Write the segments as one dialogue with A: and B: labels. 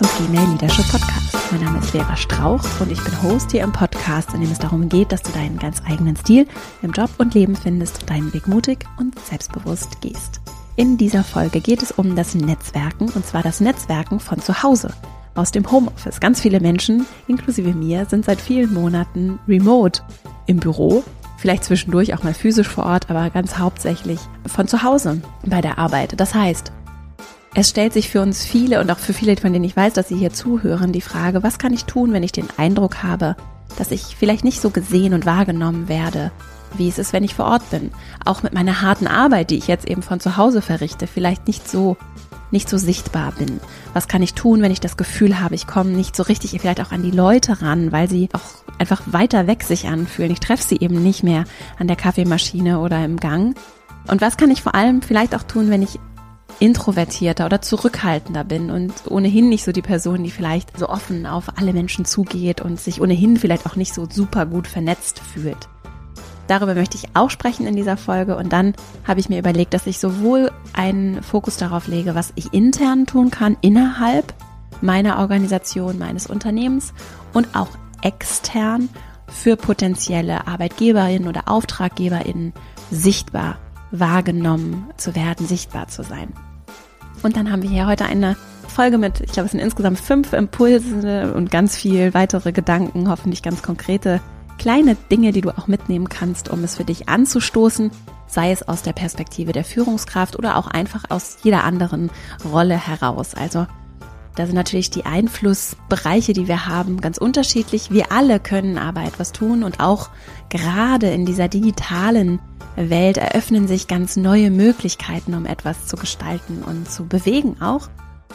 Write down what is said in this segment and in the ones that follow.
A: zum Female Leadership Podcast. Mein Name ist Vera Strauch und ich bin Host hier im Podcast, in dem es darum geht, dass du deinen ganz eigenen Stil im Job und Leben findest und deinen Weg mutig und selbstbewusst gehst. In dieser Folge geht es um das Netzwerken und zwar das Netzwerken von zu Hause, aus dem Homeoffice. Ganz viele Menschen, inklusive mir, sind seit vielen Monaten remote im Büro vielleicht zwischendurch auch mal physisch vor Ort, aber ganz hauptsächlich von zu Hause bei der Arbeit. Das heißt, es stellt sich für uns viele und auch für viele, von denen ich weiß, dass sie hier zuhören, die Frage, was kann ich tun, wenn ich den Eindruck habe, dass ich vielleicht nicht so gesehen und wahrgenommen werde, wie es ist, wenn ich vor Ort bin. Auch mit meiner harten Arbeit, die ich jetzt eben von zu Hause verrichte, vielleicht nicht so nicht so sichtbar bin. Was kann ich tun, wenn ich das Gefühl habe, ich komme nicht so richtig vielleicht auch an die Leute ran, weil sie auch einfach weiter weg sich anfühlen. Ich treffe sie eben nicht mehr an der Kaffeemaschine oder im Gang. Und was kann ich vor allem vielleicht auch tun, wenn ich introvertierter oder zurückhaltender bin und ohnehin nicht so die Person, die vielleicht so offen auf alle Menschen zugeht und sich ohnehin vielleicht auch nicht so super gut vernetzt fühlt. Darüber möchte ich auch sprechen in dieser Folge und dann habe ich mir überlegt, dass ich sowohl einen Fokus darauf lege, was ich intern tun kann innerhalb meiner Organisation, meines Unternehmens und auch extern für potenzielle Arbeiitgeberinnen oder Auftraggeberinnen sichtbar wahrgenommen zu werden, sichtbar zu sein. Und dann haben wir hier heute eine Folge mit, ich glaube, es sind insgesamt fünf Impulse und ganz viel weitere Gedanken, hoffentlich ganz konkrete kleine Dinge, die du auch mitnehmen kannst, um es für dich anzustoßen, sei es aus der Perspektive der Führungskraft oder auch einfach aus jeder anderen Rolle heraus. Also da sind natürlich die Einflussbereiche, die wir haben, ganz unterschiedlich. Wir alle können aber etwas tun und auch gerade in dieser digitalen Welt eröffnen sich ganz neue Möglichkeiten, um etwas zu gestalten und zu bewegen auch.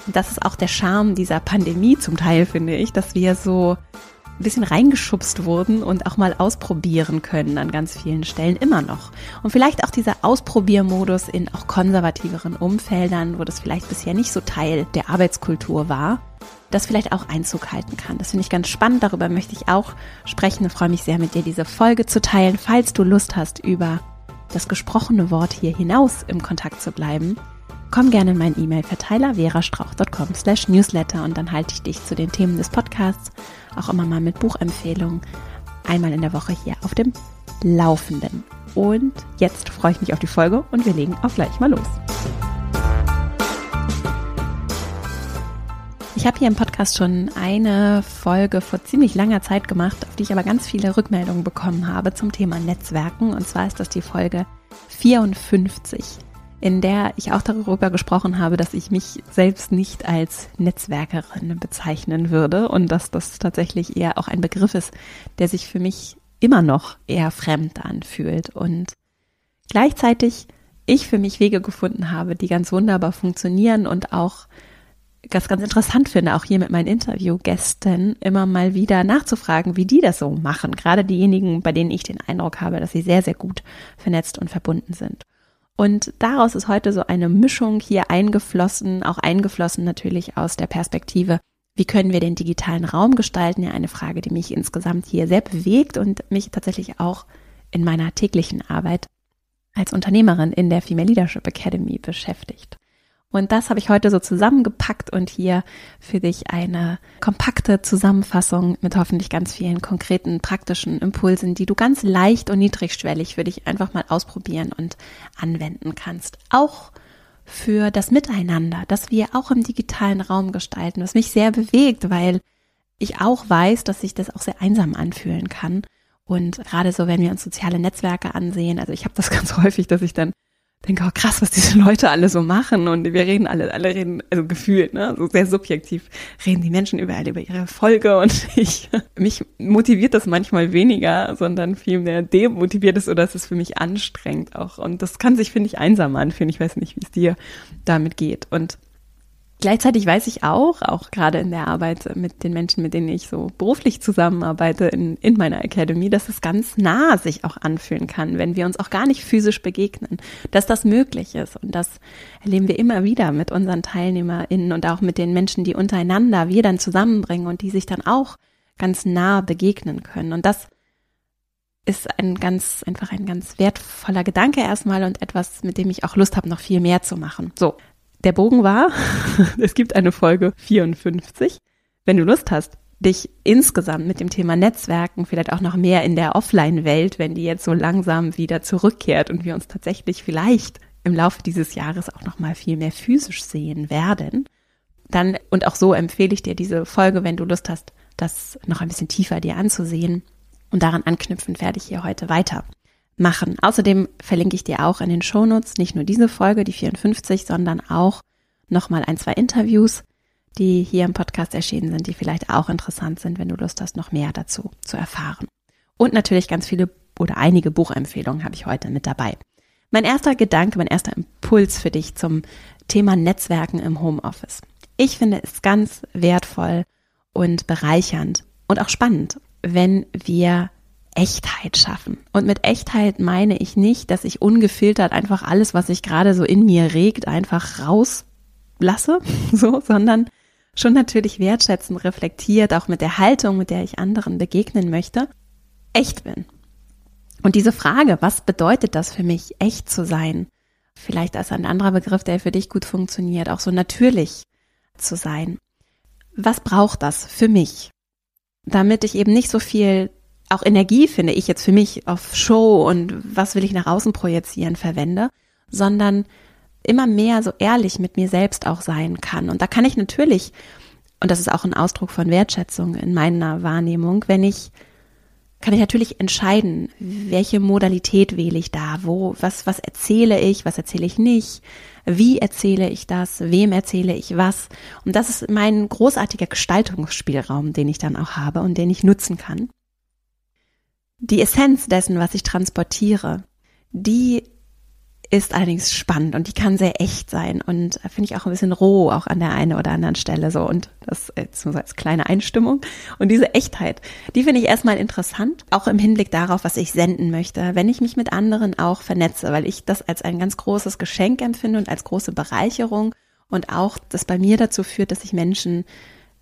A: Und das ist auch der Charme dieser Pandemie zum Teil, finde ich, dass wir so ein bisschen reingeschubst wurden und auch mal ausprobieren können an ganz vielen Stellen immer noch. Und vielleicht auch dieser Ausprobiermodus in auch konservativeren Umfeldern, wo das vielleicht bisher nicht so Teil der Arbeitskultur war, das vielleicht auch Einzug halten kann. Das finde ich ganz spannend. Darüber möchte ich auch sprechen und freue mich sehr, mit dir diese Folge zu teilen. Falls du Lust hast, über das gesprochene Wort hier hinaus im Kontakt zu bleiben, komm gerne in meinen E-Mail-Verteiler verastrauch.com slash newsletter und dann halte ich dich zu den Themen des Podcasts auch immer mal mit Buchempfehlungen einmal in der Woche hier auf dem Laufenden. Und jetzt freue ich mich auf die Folge und wir legen auch gleich mal los. Ich habe hier im Podcast schon eine Folge vor ziemlich langer Zeit gemacht, auf die ich aber ganz viele Rückmeldungen bekommen habe zum Thema Netzwerken. Und zwar ist das die Folge 54, in der ich auch darüber gesprochen habe, dass ich mich selbst nicht als Netzwerkerin bezeichnen würde und dass das tatsächlich eher auch ein Begriff ist, der sich für mich immer noch eher fremd anfühlt. Und gleichzeitig ich für mich Wege gefunden habe, die ganz wunderbar funktionieren und auch ganz, ganz interessant finde, auch hier mit meinen Interviewgästen immer mal wieder nachzufragen, wie die das so machen. Gerade diejenigen, bei denen ich den Eindruck habe, dass sie sehr, sehr gut vernetzt und verbunden sind. Und daraus ist heute so eine Mischung hier eingeflossen, auch eingeflossen natürlich aus der Perspektive, wie können wir den digitalen Raum gestalten? Ja, eine Frage, die mich insgesamt hier sehr bewegt und mich tatsächlich auch in meiner täglichen Arbeit als Unternehmerin in der Female Leadership Academy beschäftigt. Und das habe ich heute so zusammengepackt und hier für dich eine kompakte Zusammenfassung mit hoffentlich ganz vielen konkreten, praktischen Impulsen, die du ganz leicht und niedrigschwellig für dich einfach mal ausprobieren und anwenden kannst. Auch für das Miteinander, das wir auch im digitalen Raum gestalten, was mich sehr bewegt, weil ich auch weiß, dass sich das auch sehr einsam anfühlen kann. Und gerade so, wenn wir uns soziale Netzwerke ansehen, also ich habe das ganz häufig, dass ich dann denke, oh krass, was diese Leute alle so machen. Und wir reden alle, alle reden, also gefühlt, ne, so sehr subjektiv reden die Menschen überall über ihre Folge und ich, mich motiviert das manchmal weniger, sondern vielmehr demotiviert es oder es ist für mich anstrengend auch. Und das kann sich, finde ich, einsam anfühlen. Ich weiß nicht, wie es dir damit geht. Und Gleichzeitig weiß ich auch, auch gerade in der Arbeit mit den Menschen, mit denen ich so beruflich zusammenarbeite in, in meiner Academy, dass es ganz nah sich auch anfühlen kann, wenn wir uns auch gar nicht physisch begegnen, dass das möglich ist. Und das erleben wir immer wieder mit unseren TeilnehmerInnen und auch mit den Menschen, die untereinander wir dann zusammenbringen und die sich dann auch ganz nah begegnen können. Und das ist ein ganz, einfach ein ganz wertvoller Gedanke erstmal und etwas, mit dem ich auch Lust habe, noch viel mehr zu machen. So, der Bogen war, es gibt eine Folge 54. Wenn du Lust hast, dich insgesamt mit dem Thema Netzwerken vielleicht auch noch mehr in der Offline-Welt, wenn die jetzt so langsam wieder zurückkehrt und wir uns tatsächlich vielleicht im Laufe dieses Jahres auch noch mal viel mehr physisch sehen werden, dann und auch so empfehle ich dir diese Folge, wenn du Lust hast, das noch ein bisschen tiefer dir anzusehen und daran anknüpfend werde ich hier heute weiter machen. Außerdem verlinke ich dir auch in den Shownotes nicht nur diese Folge, die 54, sondern auch nochmal ein, zwei Interviews, die hier im Podcast erschienen sind, die vielleicht auch interessant sind, wenn du Lust hast, noch mehr dazu zu erfahren. Und natürlich ganz viele oder einige Buchempfehlungen habe ich heute mit dabei. Mein erster Gedanke, mein erster Impuls für dich zum Thema Netzwerken im Homeoffice. Ich finde es ganz wertvoll und bereichernd und auch spannend, wenn wir Echtheit schaffen. Und mit Echtheit meine ich nicht, dass ich ungefiltert einfach alles, was sich gerade so in mir regt, einfach rauslasse, so, sondern schon natürlich wertschätzend reflektiert, auch mit der Haltung, mit der ich anderen begegnen möchte, echt bin. Und diese Frage, was bedeutet das für mich, echt zu sein? Vielleicht als ein anderer Begriff, der für dich gut funktioniert, auch so natürlich zu sein. Was braucht das für mich? Damit ich eben nicht so viel auch Energie, finde ich jetzt für mich, auf Show und was will ich nach außen projizieren verwende, sondern immer mehr so ehrlich mit mir selbst auch sein kann. Und da kann ich natürlich, und das ist auch ein Ausdruck von Wertschätzung in meiner Wahrnehmung, wenn ich, kann ich natürlich entscheiden, welche Modalität wähle ich da, wo, was, was erzähle ich, was erzähle ich nicht, wie erzähle ich das, wem erzähle ich was. Und das ist mein großartiger Gestaltungsspielraum, den ich dann auch habe und den ich nutzen kann. Die Essenz dessen, was ich transportiere, die ist allerdings spannend und die kann sehr echt sein und finde ich auch ein bisschen roh, auch an der einen oder anderen Stelle so. Und das jetzt so als kleine Einstimmung. Und diese Echtheit, die finde ich erstmal interessant, auch im Hinblick darauf, was ich senden möchte, wenn ich mich mit anderen auch vernetze, weil ich das als ein ganz großes Geschenk empfinde und als große Bereicherung und auch das bei mir dazu führt, dass ich Menschen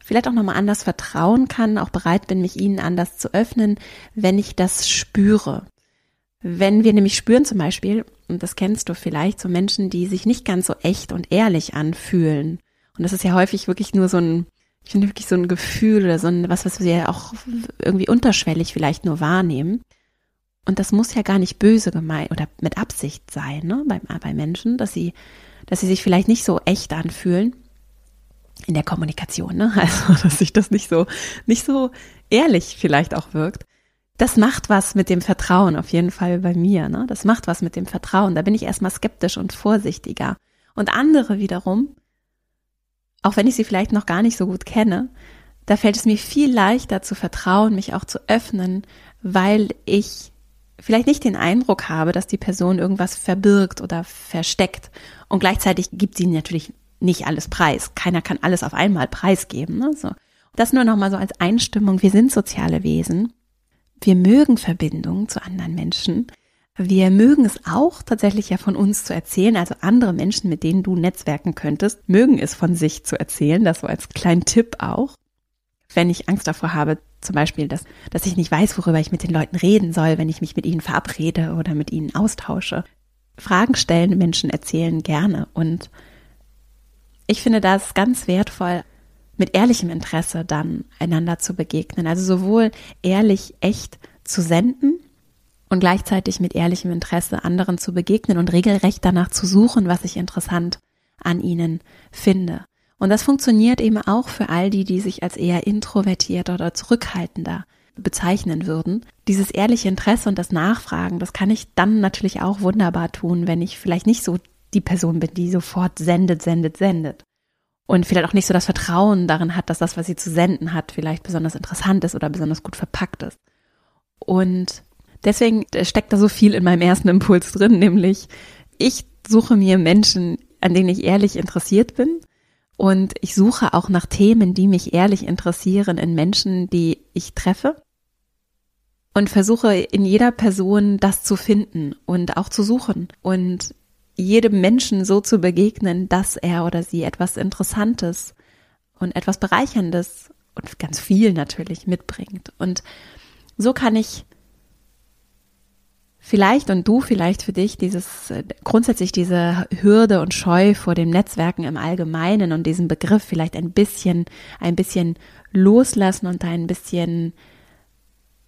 A: vielleicht auch nochmal anders vertrauen kann, auch bereit bin, mich ihnen anders zu öffnen, wenn ich das spüre. Wenn wir nämlich spüren zum Beispiel, und das kennst du vielleicht, so Menschen, die sich nicht ganz so echt und ehrlich anfühlen. Und das ist ja häufig wirklich nur so ein, ich finde wirklich so ein Gefühl oder so ein, was, was wir ja auch irgendwie unterschwellig vielleicht nur wahrnehmen. Und das muss ja gar nicht böse gemeint oder mit Absicht sein, ne, bei, bei Menschen, dass sie, dass sie sich vielleicht nicht so echt anfühlen in der Kommunikation, ne? Also, dass sich das nicht so, nicht so ehrlich vielleicht auch wirkt. Das macht was mit dem Vertrauen, auf jeden Fall bei mir, ne? Das macht was mit dem Vertrauen. Da bin ich erstmal skeptisch und vorsichtiger. Und andere wiederum, auch wenn ich sie vielleicht noch gar nicht so gut kenne, da fällt es mir viel leichter zu vertrauen, mich auch zu öffnen, weil ich vielleicht nicht den Eindruck habe, dass die Person irgendwas verbirgt oder versteckt. Und gleichzeitig gibt sie natürlich nicht alles preis. Keiner kann alles auf einmal preisgeben. Ne? So. Das nur nochmal so als Einstimmung. Wir sind soziale Wesen. Wir mögen Verbindungen zu anderen Menschen. Wir mögen es auch tatsächlich ja von uns zu erzählen. Also andere Menschen, mit denen du netzwerken könntest, mögen es von sich zu erzählen. Das so als kleinen Tipp auch. Wenn ich Angst davor habe, zum Beispiel, dass, dass ich nicht weiß, worüber ich mit den Leuten reden soll, wenn ich mich mit ihnen verabrede oder mit ihnen austausche. Fragen stellen, Menschen erzählen gerne und ich finde das ganz wertvoll, mit ehrlichem Interesse dann einander zu begegnen. Also sowohl ehrlich, echt zu senden und gleichzeitig mit ehrlichem Interesse anderen zu begegnen und regelrecht danach zu suchen, was ich interessant an ihnen finde. Und das funktioniert eben auch für all die, die sich als eher introvertiert oder zurückhaltender bezeichnen würden. Dieses ehrliche Interesse und das Nachfragen, das kann ich dann natürlich auch wunderbar tun, wenn ich vielleicht nicht so die Person bin, die sofort sendet, sendet, sendet. Und vielleicht auch nicht so das Vertrauen darin hat, dass das, was sie zu senden hat, vielleicht besonders interessant ist oder besonders gut verpackt ist. Und deswegen steckt da so viel in meinem ersten Impuls drin, nämlich ich suche mir Menschen, an denen ich ehrlich interessiert bin. Und ich suche auch nach Themen, die mich ehrlich interessieren in Menschen, die ich treffe. Und versuche in jeder Person das zu finden und auch zu suchen. Und jedem Menschen so zu begegnen, dass er oder sie etwas Interessantes und etwas Bereicherndes und ganz viel natürlich mitbringt. Und so kann ich vielleicht und du vielleicht für dich dieses äh, grundsätzlich diese Hürde und Scheu vor dem Netzwerken im Allgemeinen und diesen Begriff vielleicht ein bisschen ein bisschen loslassen und ein bisschen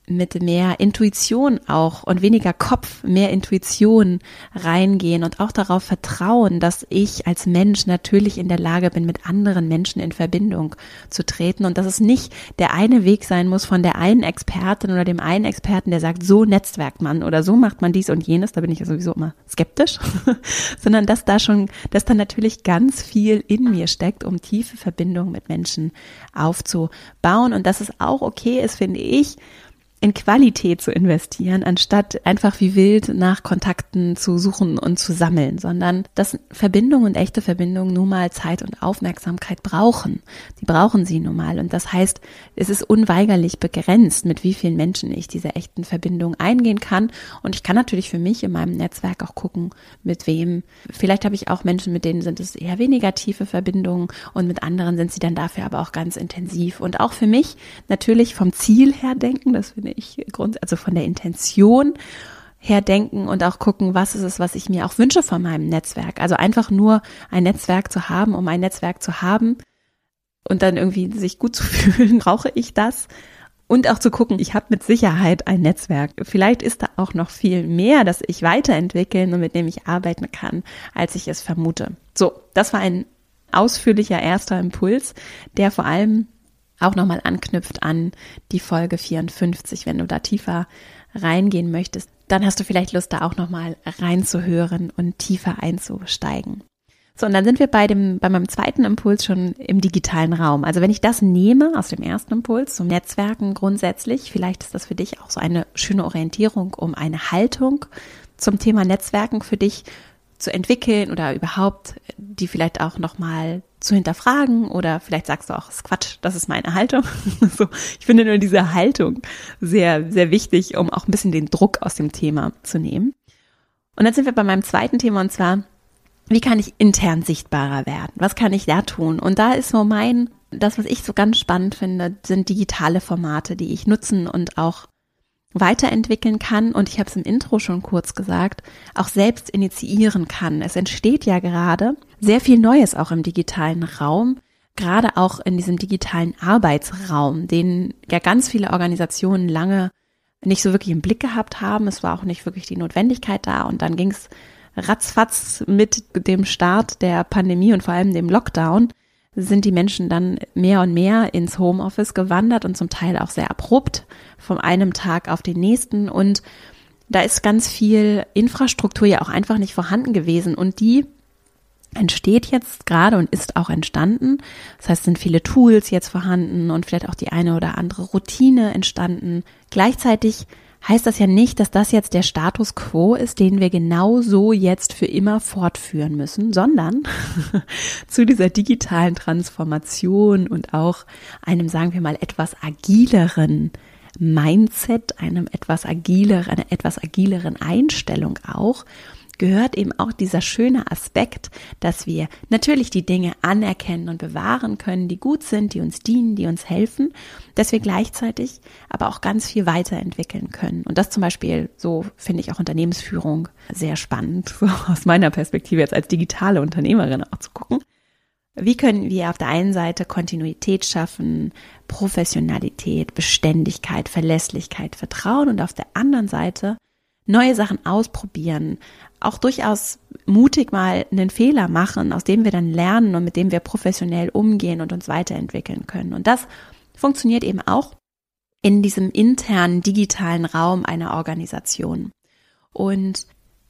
A: mit mehr Intuition auch und weniger Kopf, mehr Intuition reingehen und auch darauf vertrauen, dass ich als Mensch natürlich in der Lage bin, mit anderen Menschen in Verbindung zu treten und dass es nicht der eine Weg sein muss von der einen Expertin oder dem einen Experten, der sagt, so netzwerkt man oder so macht man dies und jenes, da bin ich ja sowieso immer skeptisch, sondern dass da schon, dass da natürlich ganz viel in mir steckt, um tiefe Verbindungen mit Menschen aufzubauen. Und dass es auch okay ist, finde ich, in Qualität zu investieren, anstatt einfach wie wild nach Kontakten zu suchen und zu sammeln, sondern dass Verbindungen und echte Verbindungen nun mal Zeit und Aufmerksamkeit brauchen. Die brauchen sie nun mal. Und das heißt, es ist unweigerlich begrenzt, mit wie vielen Menschen ich diese echten Verbindungen eingehen kann. Und ich kann natürlich für mich in meinem Netzwerk auch gucken, mit wem. Vielleicht habe ich auch Menschen, mit denen sind es eher weniger tiefe Verbindungen und mit anderen sind sie dann dafür aber auch ganz intensiv. Und auch für mich natürlich vom Ziel her denken, das finde ich Grund, also von der Intention her denken und auch gucken, was ist es, was ich mir auch wünsche von meinem Netzwerk. Also einfach nur ein Netzwerk zu haben, um ein Netzwerk zu haben und dann irgendwie sich gut zu fühlen, brauche ich das? Und auch zu gucken, ich habe mit Sicherheit ein Netzwerk. Vielleicht ist da auch noch viel mehr, das ich weiterentwickeln und mit dem ich arbeiten kann, als ich es vermute. So, das war ein ausführlicher erster Impuls, der vor allem auch nochmal anknüpft an die Folge 54, wenn du da tiefer reingehen möchtest, dann hast du vielleicht Lust, da auch nochmal reinzuhören und tiefer einzusteigen. So, und dann sind wir bei dem, bei meinem zweiten Impuls schon im digitalen Raum. Also wenn ich das nehme aus dem ersten Impuls zum Netzwerken grundsätzlich, vielleicht ist das für dich auch so eine schöne Orientierung, um eine Haltung zum Thema Netzwerken für dich zu entwickeln oder überhaupt die vielleicht auch nochmal zu hinterfragen oder vielleicht sagst du auch, ist Quatsch, das ist meine Haltung. so, ich finde nur diese Haltung sehr, sehr wichtig, um auch ein bisschen den Druck aus dem Thema zu nehmen. Und dann sind wir bei meinem zweiten Thema und zwar, wie kann ich intern sichtbarer werden? Was kann ich da tun? Und da ist so mein, das, was ich so ganz spannend finde, sind digitale Formate, die ich nutzen und auch weiterentwickeln kann und ich habe es im Intro schon kurz gesagt, auch selbst initiieren kann. Es entsteht ja gerade sehr viel Neues auch im digitalen Raum, gerade auch in diesem digitalen Arbeitsraum, den ja ganz viele Organisationen lange nicht so wirklich im Blick gehabt haben. Es war auch nicht wirklich die Notwendigkeit da und dann ging es ratzfatz mit dem Start der Pandemie und vor allem dem Lockdown sind die Menschen dann mehr und mehr ins Homeoffice gewandert und zum Teil auch sehr abrupt von einem Tag auf den nächsten. Und da ist ganz viel Infrastruktur ja auch einfach nicht vorhanden gewesen. Und die entsteht jetzt gerade und ist auch entstanden. Das heißt, sind viele Tools jetzt vorhanden und vielleicht auch die eine oder andere Routine entstanden. Gleichzeitig heißt das ja nicht, dass das jetzt der Status quo ist, den wir genau so jetzt für immer fortführen müssen, sondern zu dieser digitalen Transformation und auch einem, sagen wir mal, etwas agileren Mindset, einem etwas agileren, einer etwas agileren Einstellung auch, gehört eben auch dieser schöne Aspekt, dass wir natürlich die Dinge anerkennen und bewahren können, die gut sind, die uns dienen, die uns helfen, dass wir gleichzeitig aber auch ganz viel weiterentwickeln können. Und das zum Beispiel, so finde ich auch Unternehmensführung sehr spannend, so aus meiner Perspektive jetzt als digitale Unternehmerin auch zu gucken. Wie können wir auf der einen Seite Kontinuität schaffen, Professionalität, Beständigkeit, Verlässlichkeit, Vertrauen und auf der anderen Seite neue Sachen ausprobieren, auch durchaus mutig mal einen Fehler machen, aus dem wir dann lernen und mit dem wir professionell umgehen und uns weiterentwickeln können. Und das funktioniert eben auch in diesem internen digitalen Raum einer Organisation. Und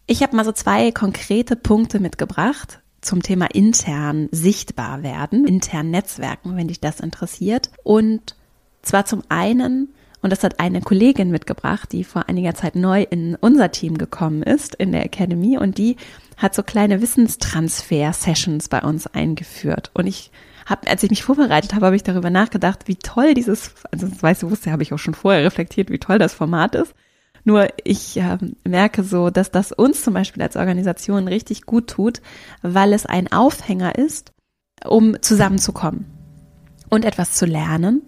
A: ich habe mal so zwei konkrete Punkte mitgebracht zum Thema intern sichtbar werden, intern Netzwerken, wenn dich das interessiert. Und zwar zum einen und das hat eine Kollegin mitgebracht, die vor einiger Zeit neu in unser Team gekommen ist, in der Academy. Und die hat so kleine Wissenstransfer-Sessions bei uns eingeführt. Und ich habe, als ich mich vorbereitet habe, habe ich darüber nachgedacht, wie toll dieses, also das weißt du, wusste, habe ich auch schon vorher reflektiert, wie toll das Format ist. Nur ich äh, merke so, dass das uns zum Beispiel als Organisation richtig gut tut, weil es ein Aufhänger ist, um zusammenzukommen und etwas zu lernen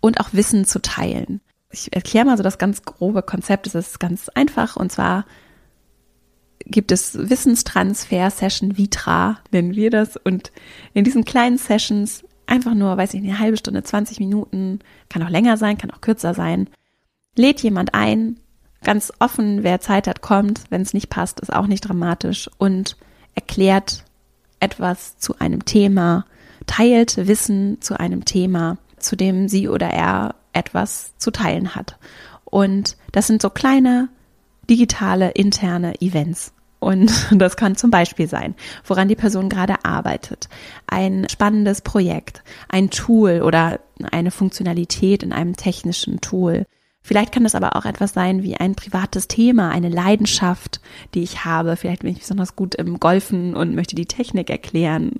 A: und auch Wissen zu teilen ich erkläre mal so das ganz grobe Konzept. Es ist ganz einfach und zwar gibt es Wissenstransfer-Session Vitra, nennen wir das. Und in diesen kleinen Sessions einfach nur, weiß ich eine halbe Stunde, 20 Minuten, kann auch länger sein, kann auch kürzer sein, lädt jemand ein, ganz offen, wer Zeit hat, kommt. Wenn es nicht passt, ist auch nicht dramatisch und erklärt etwas zu einem Thema, teilt Wissen zu einem Thema, zu dem sie oder er etwas zu teilen hat. Und das sind so kleine digitale interne Events. Und das kann zum Beispiel sein, woran die Person gerade arbeitet, ein spannendes Projekt, ein Tool oder eine Funktionalität in einem technischen Tool. Vielleicht kann das aber auch etwas sein wie ein privates Thema, eine Leidenschaft, die ich habe. Vielleicht bin ich besonders gut im Golfen und möchte die Technik erklären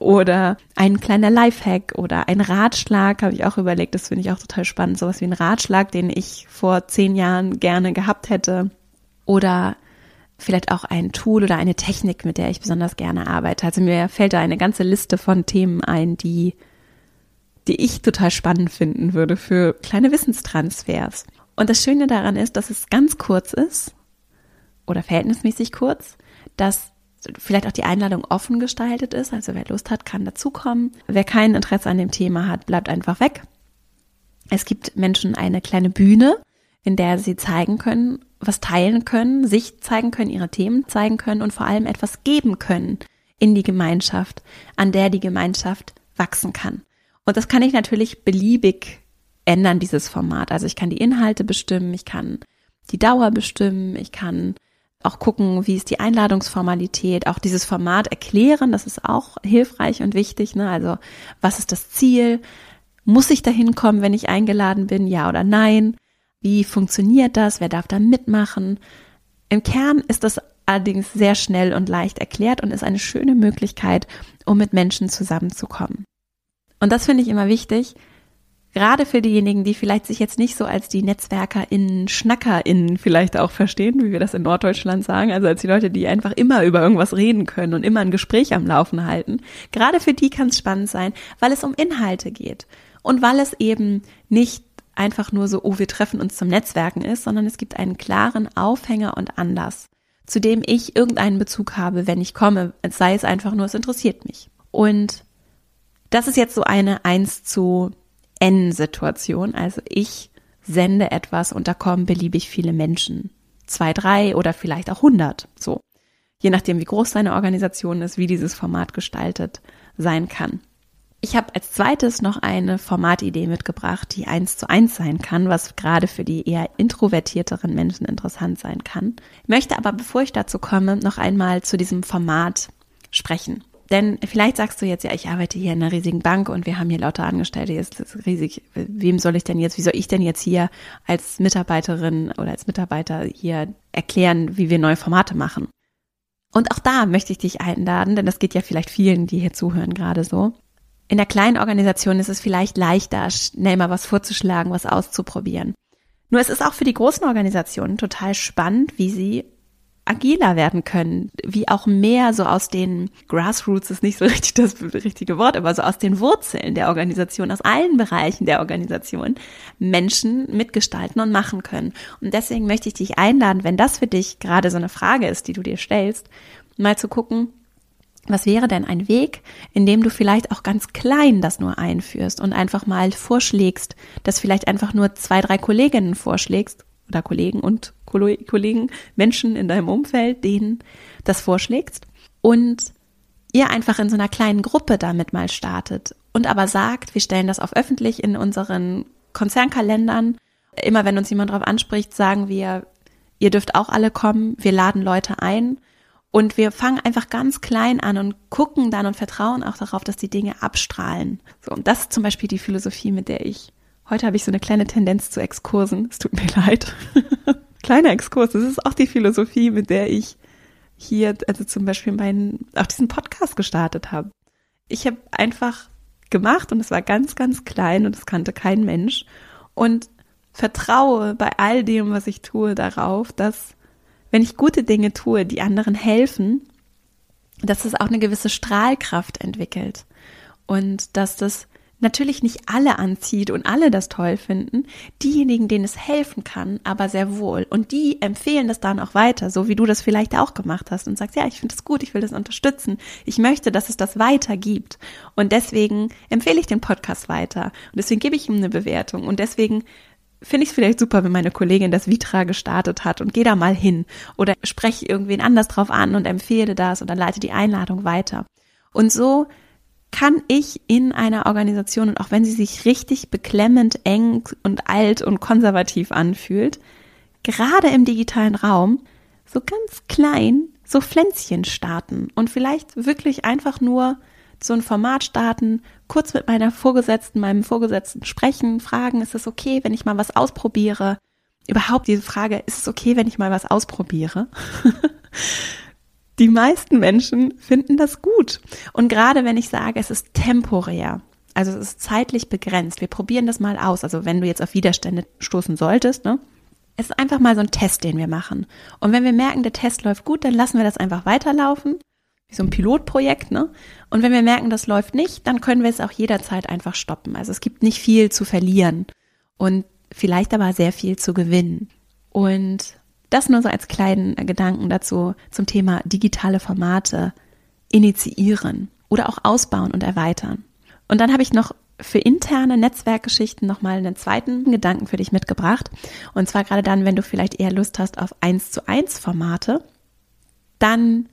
A: oder ein kleiner Lifehack oder ein Ratschlag, habe ich auch überlegt, das finde ich auch total spannend, sowas wie ein Ratschlag, den ich vor zehn Jahren gerne gehabt hätte oder vielleicht auch ein Tool oder eine Technik, mit der ich besonders gerne arbeite. Also mir fällt da eine ganze Liste von Themen ein, die, die ich total spannend finden würde für kleine Wissenstransfers. Und das Schöne daran ist, dass es ganz kurz ist oder verhältnismäßig kurz, dass vielleicht auch die Einladung offen gestaltet ist. Also wer Lust hat, kann dazukommen. Wer kein Interesse an dem Thema hat, bleibt einfach weg. Es gibt Menschen eine kleine Bühne, in der sie zeigen können, was teilen können, sich zeigen können, ihre Themen zeigen können und vor allem etwas geben können in die Gemeinschaft, an der die Gemeinschaft wachsen kann. Und das kann ich natürlich beliebig ändern, dieses Format. Also ich kann die Inhalte bestimmen, ich kann die Dauer bestimmen, ich kann auch gucken, wie ist die Einladungsformalität, auch dieses Format erklären, das ist auch hilfreich und wichtig. Ne? Also was ist das Ziel? Muss ich dahin kommen, wenn ich eingeladen bin, ja oder nein? Wie funktioniert das? Wer darf da mitmachen? Im Kern ist das allerdings sehr schnell und leicht erklärt und ist eine schöne Möglichkeit, um mit Menschen zusammenzukommen. Und das finde ich immer wichtig, gerade für diejenigen, die vielleicht sich jetzt nicht so als die NetzwerkerInnen, SchnackerInnen vielleicht auch verstehen, wie wir das in Norddeutschland sagen, also als die Leute, die einfach immer über irgendwas reden können und immer ein Gespräch am Laufen halten. Gerade für die kann es spannend sein, weil es um Inhalte geht und weil es eben nicht einfach nur so, oh, wir treffen uns zum Netzwerken ist, sondern es gibt einen klaren Aufhänger und Anlass, zu dem ich irgendeinen Bezug habe, wenn ich komme, sei es einfach nur, es interessiert mich. Und das ist jetzt so eine 1 zu N-Situation. Also ich sende etwas und da kommen beliebig viele Menschen. Zwei, drei oder vielleicht auch hundert. So. Je nachdem, wie groß deine Organisation ist, wie dieses Format gestaltet sein kann. Ich habe als zweites noch eine Formatidee mitgebracht, die eins zu eins sein kann, was gerade für die eher introvertierteren Menschen interessant sein kann. Ich möchte aber, bevor ich dazu komme, noch einmal zu diesem Format sprechen. Denn vielleicht sagst du jetzt, ja, ich arbeite hier in einer riesigen Bank und wir haben hier lauter Angestellte, jetzt ist riesig. Wem soll ich denn jetzt, wie soll ich denn jetzt hier als Mitarbeiterin oder als Mitarbeiter hier erklären, wie wir neue Formate machen? Und auch da möchte ich dich einladen, denn das geht ja vielleicht vielen, die hier zuhören, gerade so. In der kleinen Organisation ist es vielleicht leichter, schnell mal was vorzuschlagen, was auszuprobieren. Nur es ist auch für die großen Organisationen total spannend, wie sie agiler werden können, wie auch mehr so aus den Grassroots ist nicht so richtig das richtige Wort, aber so aus den Wurzeln der Organisation, aus allen Bereichen der Organisation Menschen mitgestalten und machen können. Und deswegen möchte ich dich einladen, wenn das für dich gerade so eine Frage ist, die du dir stellst, mal zu gucken, was wäre denn ein Weg, in dem du vielleicht auch ganz klein das nur einführst und einfach mal vorschlägst, dass vielleicht einfach nur zwei, drei Kolleginnen vorschlägst oder Kollegen und Kollegen, Menschen in deinem Umfeld, denen das vorschlägst und ihr einfach in so einer kleinen Gruppe damit mal startet und aber sagt, wir stellen das auf öffentlich in unseren Konzernkalendern. Immer wenn uns jemand darauf anspricht, sagen wir, ihr dürft auch alle kommen, wir laden Leute ein und wir fangen einfach ganz klein an und gucken dann und vertrauen auch darauf, dass die Dinge abstrahlen. So, und das ist zum Beispiel die Philosophie, mit der ich, heute habe ich so eine kleine Tendenz zu Exkursen. Es tut mir leid. Kleiner Exkurs. Das ist auch die Philosophie, mit der ich hier, also zum Beispiel meinen, auch diesen Podcast gestartet habe. Ich habe einfach gemacht und es war ganz, ganz klein und es kannte kein Mensch und vertraue bei all dem, was ich tue, darauf, dass wenn ich gute Dinge tue, die anderen helfen, dass es auch eine gewisse Strahlkraft entwickelt und dass das natürlich nicht alle anzieht und alle das toll finden, diejenigen, denen es helfen kann, aber sehr wohl. Und die empfehlen das dann auch weiter, so wie du das vielleicht auch gemacht hast und sagst, ja, ich finde das gut, ich will das unterstützen, ich möchte, dass es das weiter gibt. Und deswegen empfehle ich den Podcast weiter. Und deswegen gebe ich ihm eine Bewertung. Und deswegen finde ich es vielleicht super, wenn meine Kollegin das Vitra gestartet hat und gehe da mal hin oder spreche irgendwen anders drauf an und empfehle das und dann leite die Einladung weiter. Und so kann ich in einer Organisation, und auch wenn sie sich richtig beklemmend, eng und alt und konservativ anfühlt, gerade im digitalen Raum so ganz klein so Pflänzchen starten und vielleicht wirklich einfach nur so ein Format starten, kurz mit meiner Vorgesetzten, meinem Vorgesetzten sprechen, fragen, ist es okay, wenn ich mal was ausprobiere? Überhaupt diese Frage, ist es okay, wenn ich mal was ausprobiere? Die meisten Menschen finden das gut. Und gerade wenn ich sage, es ist temporär, also es ist zeitlich begrenzt, wir probieren das mal aus. Also wenn du jetzt auf Widerstände stoßen solltest, ne? Es ist einfach mal so ein Test, den wir machen. Und wenn wir merken, der Test läuft gut, dann lassen wir das einfach weiterlaufen. Wie so ein Pilotprojekt, ne? Und wenn wir merken, das läuft nicht, dann können wir es auch jederzeit einfach stoppen. Also es gibt nicht viel zu verlieren und vielleicht aber sehr viel zu gewinnen. Und das nur so als kleinen Gedanken dazu zum Thema digitale Formate initiieren oder auch ausbauen und erweitern. Und dann habe ich noch für interne Netzwerkgeschichten nochmal einen zweiten Gedanken für dich mitgebracht. Und zwar gerade dann, wenn du vielleicht eher Lust hast auf eins zu eins Formate, dann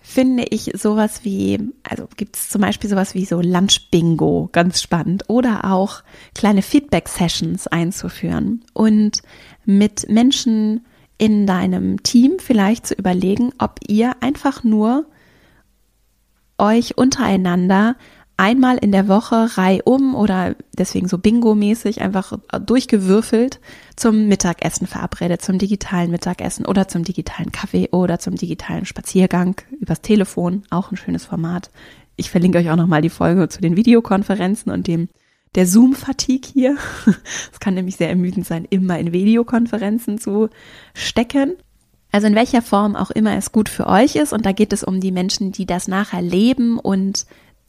A: finde ich sowas wie, also gibt es zum Beispiel sowas wie so Lunch-Bingo, ganz spannend, oder auch kleine Feedback-Sessions einzuführen und mit Menschen in deinem Team vielleicht zu überlegen, ob ihr einfach nur euch untereinander einmal in der Woche reihum oder deswegen so Bingo-mäßig einfach durchgewürfelt zum Mittagessen verabredet, zum digitalen Mittagessen oder zum digitalen Kaffee oder zum digitalen Spaziergang übers Telefon, auch ein schönes Format. Ich verlinke euch auch nochmal die Folge zu den Videokonferenzen und dem der Zoom-Fatigue hier. Es kann nämlich sehr ermüdend sein, immer in Videokonferenzen zu stecken. Also in welcher Form auch immer es gut für euch ist. Und da geht es um die Menschen, die das nachher leben und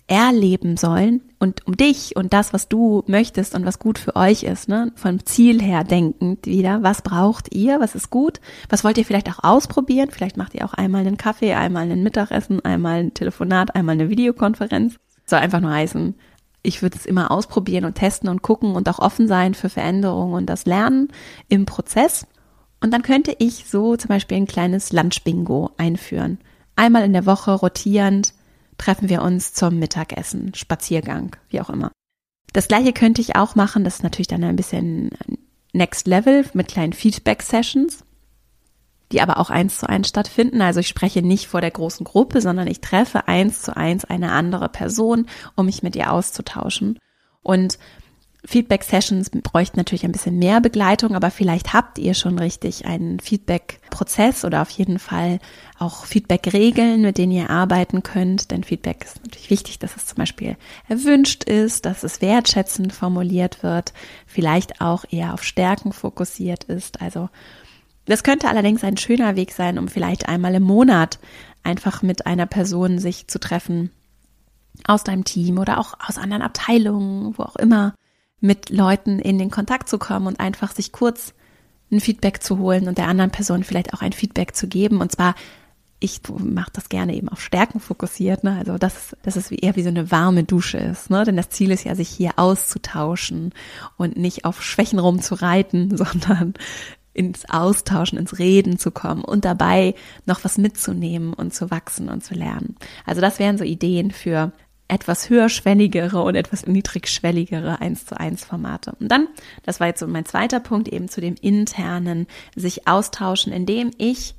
A: erleben sollen und um dich und das, was du möchtest und was gut für euch ist, ne? Vom Ziel her denkend wieder, was braucht ihr, was ist gut, was wollt ihr vielleicht auch ausprobieren, vielleicht macht ihr auch einmal einen Kaffee, einmal ein Mittagessen, einmal ein Telefonat, einmal eine Videokonferenz. Soll einfach nur heißen, ich würde es immer ausprobieren und testen und gucken und auch offen sein für Veränderungen und das Lernen im Prozess. Und dann könnte ich so zum Beispiel ein kleines Lunch-Bingo einführen. Einmal in der Woche rotierend treffen wir uns zum Mittagessen, Spaziergang, wie auch immer. Das gleiche könnte ich auch machen, das ist natürlich dann ein bisschen Next Level mit kleinen Feedback-Sessions, die aber auch eins zu eins stattfinden. Also ich spreche nicht vor der großen Gruppe, sondern ich treffe eins zu eins eine andere Person, um mich mit ihr auszutauschen. Und Feedback-Sessions bräuchten natürlich ein bisschen mehr Begleitung, aber vielleicht habt ihr schon richtig einen Feedback-Prozess oder auf jeden Fall auch Feedback-Regeln, mit denen ihr arbeiten könnt. Denn Feedback ist natürlich wichtig, dass es zum Beispiel erwünscht ist, dass es wertschätzend formuliert wird, vielleicht auch eher auf Stärken fokussiert ist. Also das könnte allerdings ein schöner Weg sein, um vielleicht einmal im Monat einfach mit einer Person sich zu treffen aus deinem Team oder auch aus anderen Abteilungen, wo auch immer mit Leuten in den Kontakt zu kommen und einfach sich kurz ein Feedback zu holen und der anderen Person vielleicht auch ein Feedback zu geben. Und zwar, ich mache das gerne eben auf Stärken fokussiert, ne? Also dass, dass es eher wie so eine warme Dusche ist, ne? Denn das Ziel ist ja, sich hier auszutauschen und nicht auf Schwächen rumzureiten, sondern ins Austauschen, ins Reden zu kommen und dabei noch was mitzunehmen und zu wachsen und zu lernen. Also das wären so Ideen für etwas höherschwelligere und etwas niedrigschwelligere 1 zu 1 Formate. Und dann, das war jetzt so mein zweiter Punkt, eben zu dem internen sich austauschen, indem ich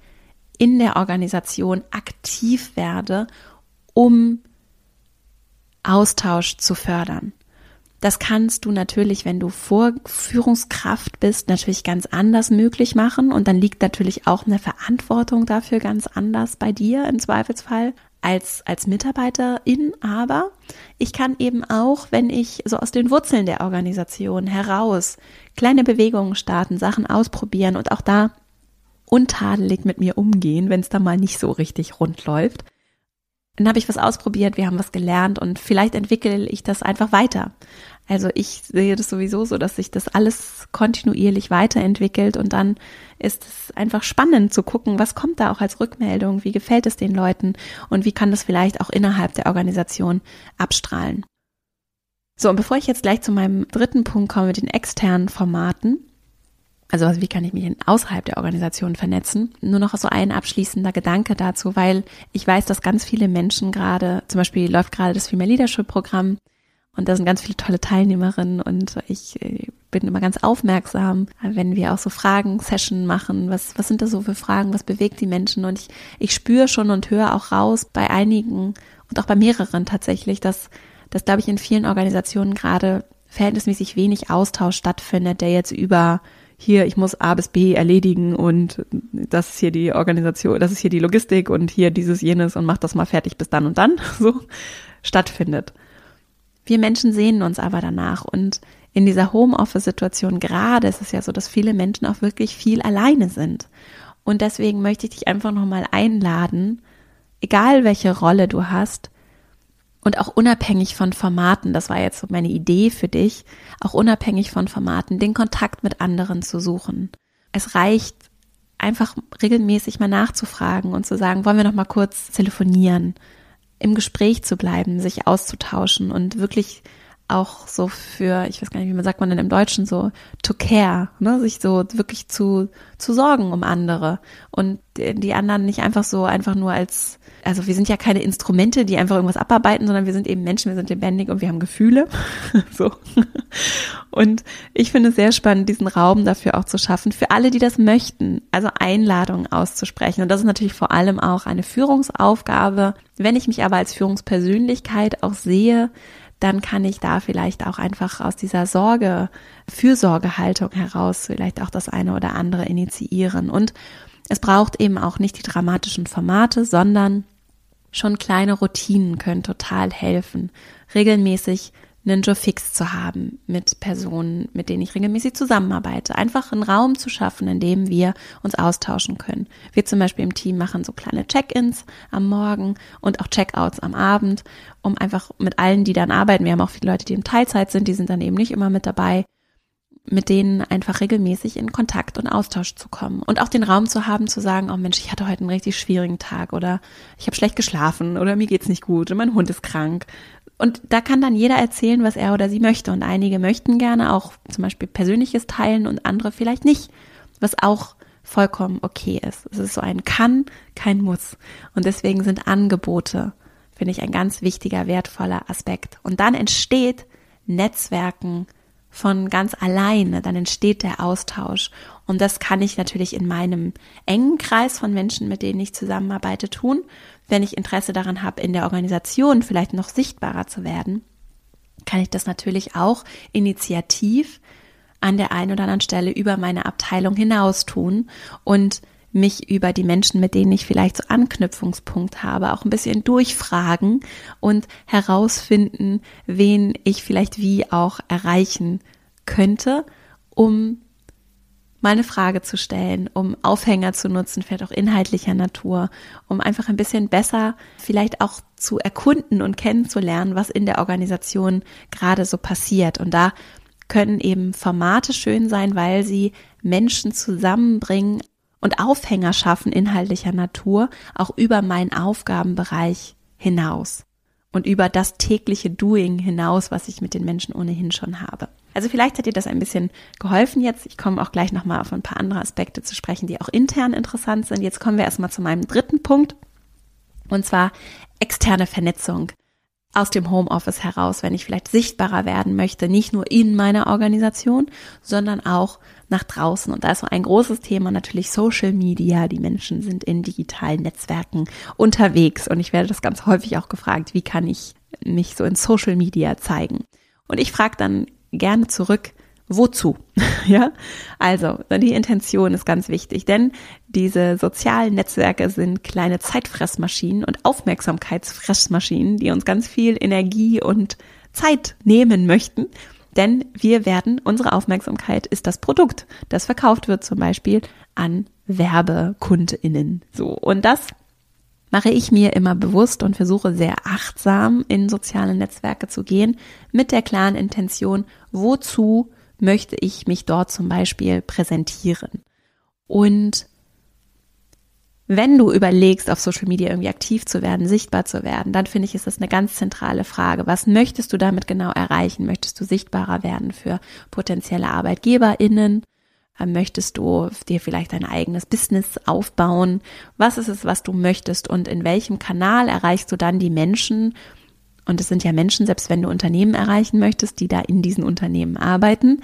A: in der Organisation aktiv werde, um Austausch zu fördern. Das kannst du natürlich, wenn du Vorführungskraft bist, natürlich ganz anders möglich machen. Und dann liegt natürlich auch eine Verantwortung dafür ganz anders bei dir im Zweifelsfall als, als Mitarbeiterin, aber ich kann eben auch, wenn ich so aus den Wurzeln der Organisation heraus kleine Bewegungen starten, Sachen ausprobieren und auch da untadelig mit mir umgehen, wenn es da mal nicht so richtig rund läuft, dann habe ich was ausprobiert, wir haben was gelernt und vielleicht entwickle ich das einfach weiter. Also ich sehe das sowieso so, dass sich das alles kontinuierlich weiterentwickelt und dann ist es einfach spannend zu gucken, was kommt da auch als Rückmeldung, wie gefällt es den Leuten und wie kann das vielleicht auch innerhalb der Organisation abstrahlen. So, und bevor ich jetzt gleich zu meinem dritten Punkt komme den externen Formaten, also wie kann ich mich außerhalb der Organisation vernetzen? Nur noch so ein abschließender Gedanke dazu, weil ich weiß, dass ganz viele Menschen gerade, zum Beispiel läuft gerade das Female Leadership Programm und da sind ganz viele tolle Teilnehmerinnen und ich äh, bin immer ganz aufmerksam, wenn wir auch so Fragen-Session machen. Was, was sind da so für Fragen? Was bewegt die Menschen? Und ich, ich spüre schon und höre auch raus bei einigen und auch bei mehreren tatsächlich, dass, dass glaube ich in vielen Organisationen gerade verhältnismäßig wenig Austausch stattfindet, der jetzt über hier, ich muss A bis B erledigen und das ist hier die Organisation, das ist hier die Logistik und hier dieses, jenes und mach das mal fertig bis dann und dann, so stattfindet. Wir Menschen sehnen uns aber danach und in dieser Homeoffice-Situation gerade ist es ja so, dass viele Menschen auch wirklich viel alleine sind. Und deswegen möchte ich dich einfach nochmal einladen, egal welche Rolle du hast, und auch unabhängig von Formaten, das war jetzt so meine Idee für dich, auch unabhängig von Formaten, den Kontakt mit anderen zu suchen. Es reicht einfach regelmäßig mal nachzufragen und zu sagen, wollen wir noch mal kurz telefonieren, im Gespräch zu bleiben, sich auszutauschen und wirklich auch so für, ich weiß gar nicht, wie man sagt man denn im Deutschen so, to care, ne, sich so wirklich zu, zu sorgen um andere und die anderen nicht einfach so einfach nur als, also wir sind ja keine Instrumente, die einfach irgendwas abarbeiten, sondern wir sind eben Menschen, wir sind lebendig und wir haben Gefühle, so. Und ich finde es sehr spannend, diesen Raum dafür auch zu schaffen, für alle, die das möchten, also Einladungen auszusprechen. Und das ist natürlich vor allem auch eine Führungsaufgabe. Wenn ich mich aber als Führungspersönlichkeit auch sehe, dann kann ich da vielleicht auch einfach aus dieser Sorge, Fürsorgehaltung heraus vielleicht auch das eine oder andere initiieren. Und es braucht eben auch nicht die dramatischen Formate, sondern schon kleine Routinen können total helfen. Regelmäßig einen fix zu haben mit Personen, mit denen ich regelmäßig zusammenarbeite. Einfach einen Raum zu schaffen, in dem wir uns austauschen können. Wir zum Beispiel im Team machen so kleine Check-ins am Morgen und auch Check-outs am Abend, um einfach mit allen, die dann arbeiten, wir haben auch viele Leute, die in Teilzeit sind, die sind dann eben nicht immer mit dabei, mit denen einfach regelmäßig in Kontakt und Austausch zu kommen und auch den Raum zu haben zu sagen, oh Mensch, ich hatte heute einen richtig schwierigen Tag oder ich habe schlecht geschlafen oder mir geht's nicht gut und mein Hund ist krank und da kann dann jeder erzählen, was er oder sie möchte. Und einige möchten gerne auch zum Beispiel Persönliches teilen und andere vielleicht nicht, was auch vollkommen okay ist. Es ist so ein Kann, kein Muss. Und deswegen sind Angebote, finde ich, ein ganz wichtiger, wertvoller Aspekt. Und dann entsteht Netzwerken von ganz alleine, dann entsteht der Austausch. Und das kann ich natürlich in meinem engen Kreis von Menschen, mit denen ich zusammenarbeite, tun. Wenn ich Interesse daran habe, in der Organisation vielleicht noch sichtbarer zu werden, kann ich das natürlich auch initiativ an der einen oder anderen Stelle über meine Abteilung hinaus tun und mich über die Menschen, mit denen ich vielleicht so Anknüpfungspunkt habe, auch ein bisschen durchfragen und herausfinden, wen ich vielleicht wie auch erreichen könnte, um mal eine Frage zu stellen, um Aufhänger zu nutzen, vielleicht auch inhaltlicher Natur, um einfach ein bisschen besser vielleicht auch zu erkunden und kennenzulernen, was in der Organisation gerade so passiert. Und da können eben Formate schön sein, weil sie Menschen zusammenbringen und Aufhänger schaffen inhaltlicher Natur, auch über meinen Aufgabenbereich hinaus und über das tägliche Doing hinaus, was ich mit den Menschen ohnehin schon habe. Also vielleicht hat dir das ein bisschen geholfen jetzt. Ich komme auch gleich nochmal auf ein paar andere Aspekte zu sprechen, die auch intern interessant sind. Jetzt kommen wir erstmal zu meinem dritten Punkt. Und zwar externe Vernetzung aus dem Homeoffice heraus, wenn ich vielleicht sichtbarer werden möchte, nicht nur in meiner Organisation, sondern auch nach draußen. Und da ist so ein großes Thema natürlich Social Media. Die Menschen sind in digitalen Netzwerken unterwegs und ich werde das ganz häufig auch gefragt, wie kann ich mich so in Social Media zeigen? Und ich frage dann gerne zurück, wozu? ja, also die Intention ist ganz wichtig, denn diese sozialen Netzwerke sind kleine Zeitfressmaschinen und Aufmerksamkeitsfressmaschinen, die uns ganz viel Energie und Zeit nehmen möchten. Denn wir werden, unsere Aufmerksamkeit ist das Produkt, das verkauft wird zum Beispiel an WerbekundInnen. So. Und das mache ich mir immer bewusst und versuche sehr achtsam in soziale Netzwerke zu gehen, mit der klaren Intention, wozu möchte ich mich dort zum Beispiel präsentieren. Und wenn du überlegst, auf Social Media irgendwie aktiv zu werden, sichtbar zu werden, dann finde ich, ist das eine ganz zentrale Frage. Was möchtest du damit genau erreichen? Möchtest du sichtbarer werden für potenzielle ArbeitgeberInnen? Ähm, möchtest du dir vielleicht ein eigenes Business aufbauen? Was ist es, was du möchtest? Und in welchem Kanal erreichst du dann die Menschen? Und es sind ja Menschen, selbst wenn du Unternehmen erreichen möchtest, die da in diesen Unternehmen arbeiten.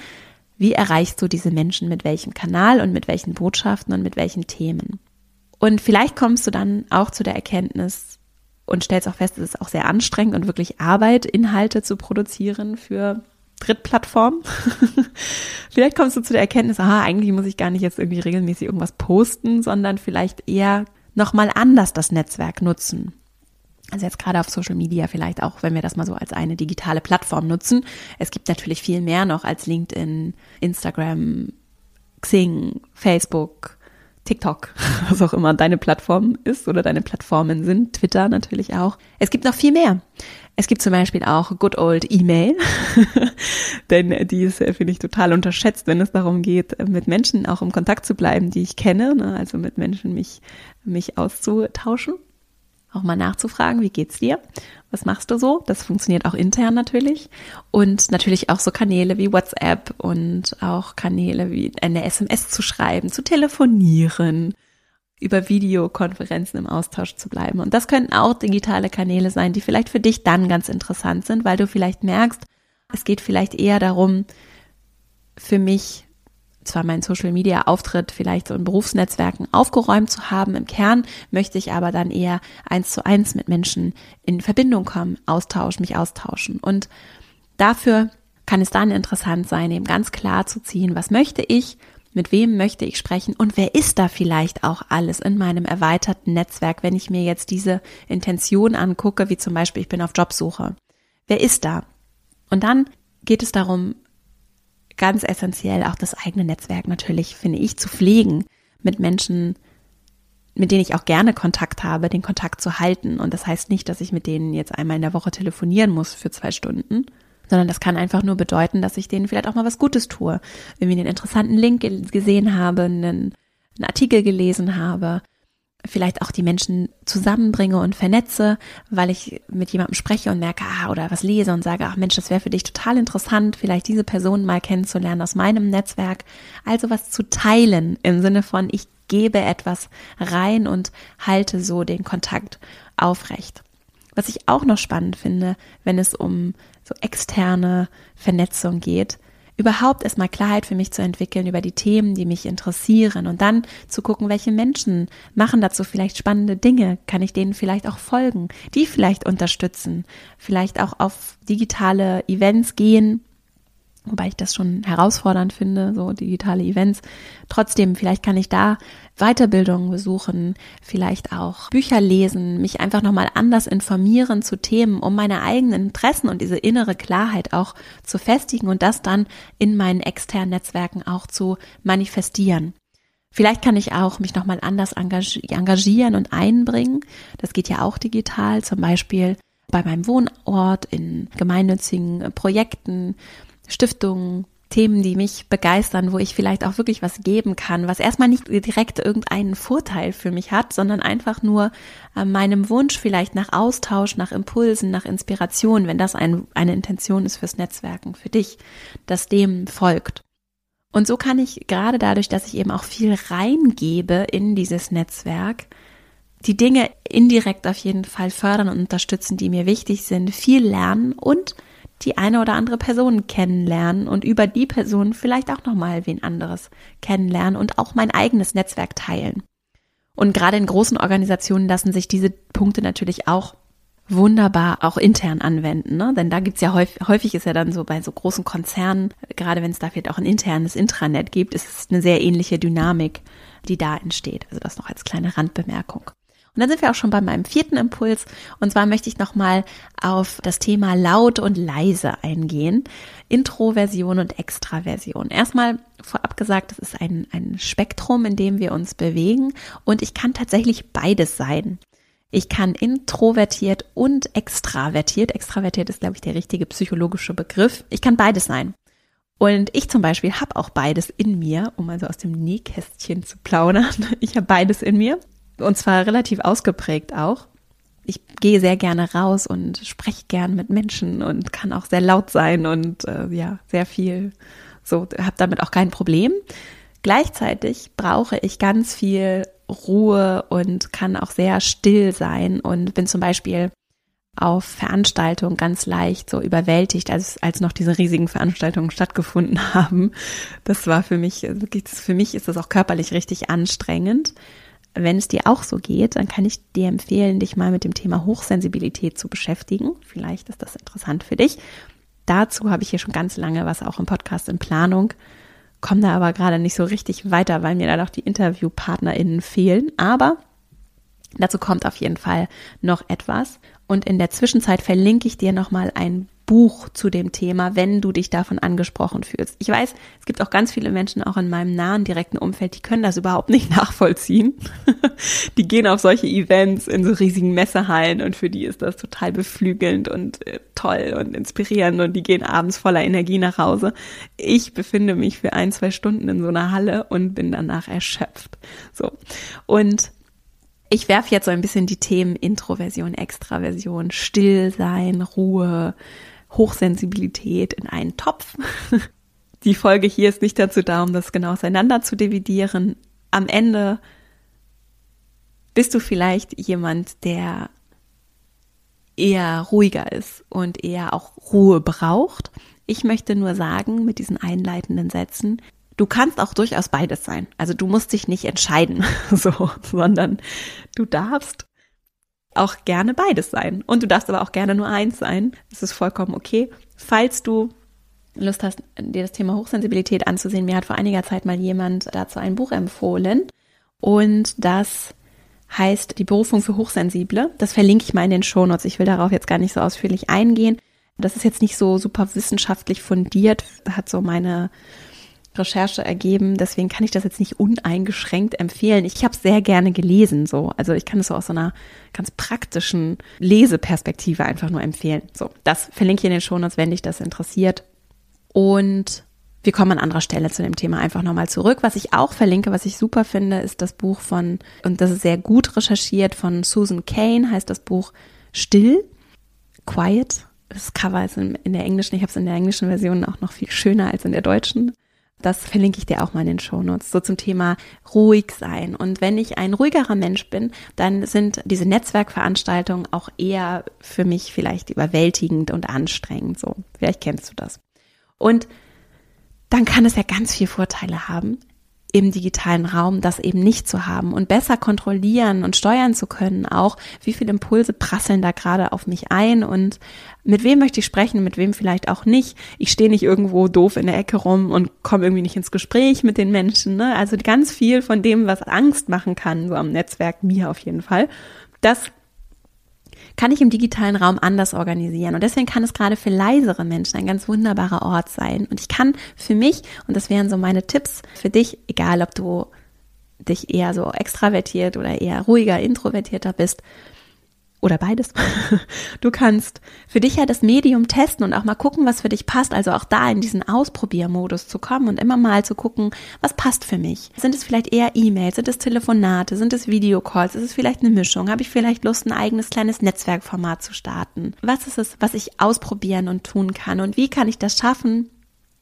A: Wie erreichst du diese Menschen mit welchem Kanal und mit welchen Botschaften und mit welchen Themen? Und vielleicht kommst du dann auch zu der Erkenntnis und stellst auch fest, es ist auch sehr anstrengend und wirklich Arbeit, Inhalte zu produzieren für Drittplattformen. vielleicht kommst du zu der Erkenntnis, aha, eigentlich muss ich gar nicht jetzt irgendwie regelmäßig irgendwas posten, sondern vielleicht eher nochmal anders das Netzwerk nutzen. Also jetzt gerade auf Social Media vielleicht auch, wenn wir das mal so als eine digitale Plattform nutzen. Es gibt natürlich viel mehr noch als LinkedIn, Instagram, Xing, Facebook, TikTok, was auch immer deine Plattform ist oder deine Plattformen sind, Twitter natürlich auch. Es gibt noch viel mehr. Es gibt zum Beispiel auch Good Old E-Mail, denn die ist, finde ich, total unterschätzt, wenn es darum geht, mit Menschen auch im Kontakt zu bleiben, die ich kenne, ne? also mit Menschen mich, mich auszutauschen auch mal nachzufragen, wie geht's dir? Was machst du so? Das funktioniert auch intern natürlich. Und natürlich auch so Kanäle wie WhatsApp und auch Kanäle wie eine SMS zu schreiben, zu telefonieren, über Videokonferenzen im Austausch zu bleiben. Und das könnten auch digitale Kanäle sein, die vielleicht für dich dann ganz interessant sind, weil du vielleicht merkst, es geht vielleicht eher darum, für mich zwar meinen Social Media Auftritt vielleicht so in Berufsnetzwerken aufgeräumt zu haben. Im Kern möchte ich aber dann eher eins zu eins mit Menschen in Verbindung kommen, austauschen, mich austauschen. Und dafür kann es dann interessant sein, eben ganz klar zu ziehen, was möchte ich, mit wem möchte ich sprechen und wer ist da vielleicht auch alles in meinem erweiterten Netzwerk, wenn ich mir jetzt diese Intention angucke, wie zum Beispiel ich bin auf Jobsuche. Wer ist da? Und dann geht es darum, ganz essentiell, auch das eigene Netzwerk natürlich, finde ich, zu pflegen, mit Menschen, mit denen ich auch gerne Kontakt habe, den Kontakt zu halten. Und das heißt nicht, dass ich mit denen jetzt einmal in der Woche telefonieren muss für zwei Stunden, sondern das kann einfach nur bedeuten, dass ich denen vielleicht auch mal was Gutes tue. Wenn ich einen interessanten Link gesehen habe, einen, einen Artikel gelesen habe, vielleicht auch die Menschen zusammenbringe und vernetze, weil ich mit jemandem spreche und merke, ah, oder was lese und sage, ach Mensch, das wäre für dich total interessant, vielleicht diese Person mal kennenzulernen aus meinem Netzwerk. Also was zu teilen im Sinne von, ich gebe etwas rein und halte so den Kontakt aufrecht. Was ich auch noch spannend finde, wenn es um so externe Vernetzung geht, überhaupt erstmal Klarheit für mich zu entwickeln über die Themen, die mich interessieren und dann zu gucken, welche Menschen machen dazu vielleicht spannende Dinge, kann ich denen vielleicht auch folgen, die vielleicht unterstützen, vielleicht auch auf digitale Events gehen, wobei ich das schon herausfordernd finde, so digitale Events. Trotzdem, vielleicht kann ich da Weiterbildungen besuchen, vielleicht auch Bücher lesen, mich einfach nochmal anders informieren zu Themen, um meine eigenen Interessen und diese innere Klarheit auch zu festigen und das dann in meinen externen Netzwerken auch zu manifestieren. Vielleicht kann ich auch mich nochmal anders engagieren und einbringen. Das geht ja auch digital, zum Beispiel bei meinem Wohnort, in gemeinnützigen Projekten Stiftungen, Themen, die mich begeistern, wo ich vielleicht auch wirklich was geben kann, was erstmal nicht direkt irgendeinen Vorteil für mich hat, sondern einfach nur äh, meinem Wunsch vielleicht nach Austausch, nach Impulsen, nach Inspiration, wenn das ein, eine Intention ist fürs Netzwerken, für dich, das dem folgt. Und so kann ich gerade dadurch, dass ich eben auch viel reingebe in dieses Netzwerk, die Dinge indirekt auf jeden Fall fördern und unterstützen, die mir wichtig sind, viel lernen und die eine oder andere Person kennenlernen und über die Person vielleicht auch nochmal wen anderes kennenlernen und auch mein eigenes Netzwerk teilen. Und gerade in großen Organisationen lassen sich diese Punkte natürlich auch wunderbar auch intern anwenden, ne? Denn da gibt's ja häufig, häufig ist ja dann so bei so großen Konzernen, gerade wenn es da vielleicht auch ein internes Intranet gibt, ist es eine sehr ähnliche Dynamik, die da entsteht. Also das noch als kleine Randbemerkung. Und dann sind wir auch schon bei meinem vierten Impuls. Und zwar möchte ich nochmal auf das Thema laut und leise eingehen. Introversion und Extraversion. Erstmal vorab gesagt, das ist ein, ein Spektrum, in dem wir uns bewegen. Und ich kann tatsächlich beides sein. Ich kann introvertiert und extravertiert. Extravertiert ist, glaube ich, der richtige psychologische Begriff. Ich kann beides sein. Und ich zum Beispiel habe auch beides in mir, um also aus dem Nähkästchen zu plaudern. Ich habe beides in mir und zwar relativ ausgeprägt auch. Ich gehe sehr gerne raus und spreche gern mit Menschen und kann auch sehr laut sein und äh, ja, sehr viel so, habe damit auch kein Problem. Gleichzeitig brauche ich ganz viel Ruhe und kann auch sehr still sein und bin zum Beispiel auf Veranstaltungen ganz leicht so überwältigt, als, als noch diese riesigen Veranstaltungen stattgefunden haben. Das war für mich, für mich ist das auch körperlich richtig anstrengend. Wenn es dir auch so geht, dann kann ich dir empfehlen, dich mal mit dem Thema Hochsensibilität zu beschäftigen. Vielleicht ist das interessant für dich. Dazu habe ich hier schon ganz lange was auch im Podcast in Planung. Komme da aber gerade nicht so richtig weiter, weil mir da noch die InterviewpartnerInnen fehlen. Aber dazu kommt auf jeden Fall noch etwas. Und in der Zwischenzeit verlinke ich dir nochmal ein Buch zu dem Thema, wenn du dich davon angesprochen fühlst. Ich weiß, es gibt auch ganz viele Menschen auch in meinem nahen direkten Umfeld, die können das überhaupt nicht nachvollziehen. die gehen auf solche Events in so riesigen Messehallen und für die ist das total beflügelnd und äh, toll und inspirierend und die gehen abends voller Energie nach Hause. Ich befinde mich für ein, zwei Stunden in so einer Halle und bin danach erschöpft. So. Und ich werfe jetzt so ein bisschen die Themen Introversion, Extraversion, Stillsein, Ruhe, Hochsensibilität in einen Topf. Die Folge hier ist nicht dazu da, um das genau auseinander zu dividieren. Am Ende bist du vielleicht jemand, der eher ruhiger ist und eher auch Ruhe braucht. Ich möchte nur sagen mit diesen einleitenden Sätzen, du kannst auch durchaus beides sein. Also du musst dich nicht entscheiden, so, sondern du darfst auch gerne beides sein. Und du darfst aber auch gerne nur eins sein. Das ist vollkommen okay. Falls du Lust hast, dir das Thema Hochsensibilität anzusehen, mir hat vor einiger Zeit mal jemand dazu ein Buch empfohlen. Und das heißt Die Berufung für Hochsensible. Das verlinke ich mal in den Shownotes. Ich will darauf jetzt gar nicht so ausführlich eingehen. Das ist jetzt nicht so super wissenschaftlich fundiert, hat so meine Recherche ergeben. Deswegen kann ich das jetzt nicht uneingeschränkt empfehlen. Ich habe es sehr gerne gelesen, so. Also ich kann es so aus so einer ganz praktischen Leseperspektive einfach nur empfehlen. So, das verlinke ich in den Shownotes, wenn dich das interessiert. Und wir kommen an anderer Stelle zu dem Thema einfach nochmal zurück. Was ich auch verlinke, was ich super finde, ist das Buch von, und das ist sehr gut recherchiert, von Susan Kane, heißt das Buch Still, Quiet. Das Cover ist in, der englischen, ich habe es in der englischen Version auch noch viel schöner als in der deutschen. Das verlinke ich dir auch mal in den Shownotes. So zum Thema ruhig sein. Und wenn ich ein ruhigerer Mensch bin, dann sind diese Netzwerkveranstaltungen auch eher für mich vielleicht überwältigend und anstrengend. So, vielleicht kennst du das. Und dann kann es ja ganz viele Vorteile haben, im digitalen Raum das eben nicht zu haben und besser kontrollieren und steuern zu können, auch wie viele Impulse prasseln da gerade auf mich ein und mit wem möchte ich sprechen, mit wem vielleicht auch nicht. Ich stehe nicht irgendwo doof in der Ecke rum und komme irgendwie nicht ins Gespräch mit den Menschen. Ne? Also ganz viel von dem, was Angst machen kann, so am Netzwerk, mir auf jeden Fall, das kann ich im digitalen Raum anders organisieren. Und deswegen kann es gerade für leisere Menschen ein ganz wunderbarer Ort sein. Und ich kann für mich, und das wären so meine Tipps für dich, egal ob du dich eher so extravertiert oder eher ruhiger, introvertierter bist, oder beides. Du kannst für dich ja das Medium testen und auch mal gucken, was für dich passt. Also auch da in diesen Ausprobiermodus zu kommen und immer mal zu gucken, was passt für mich. Sind es vielleicht eher E-Mails? Sind es Telefonate? Sind es Videocalls? Ist es vielleicht eine Mischung? Habe ich vielleicht Lust, ein eigenes kleines Netzwerkformat zu starten? Was ist es, was ich ausprobieren und tun kann? Und wie kann ich das schaffen,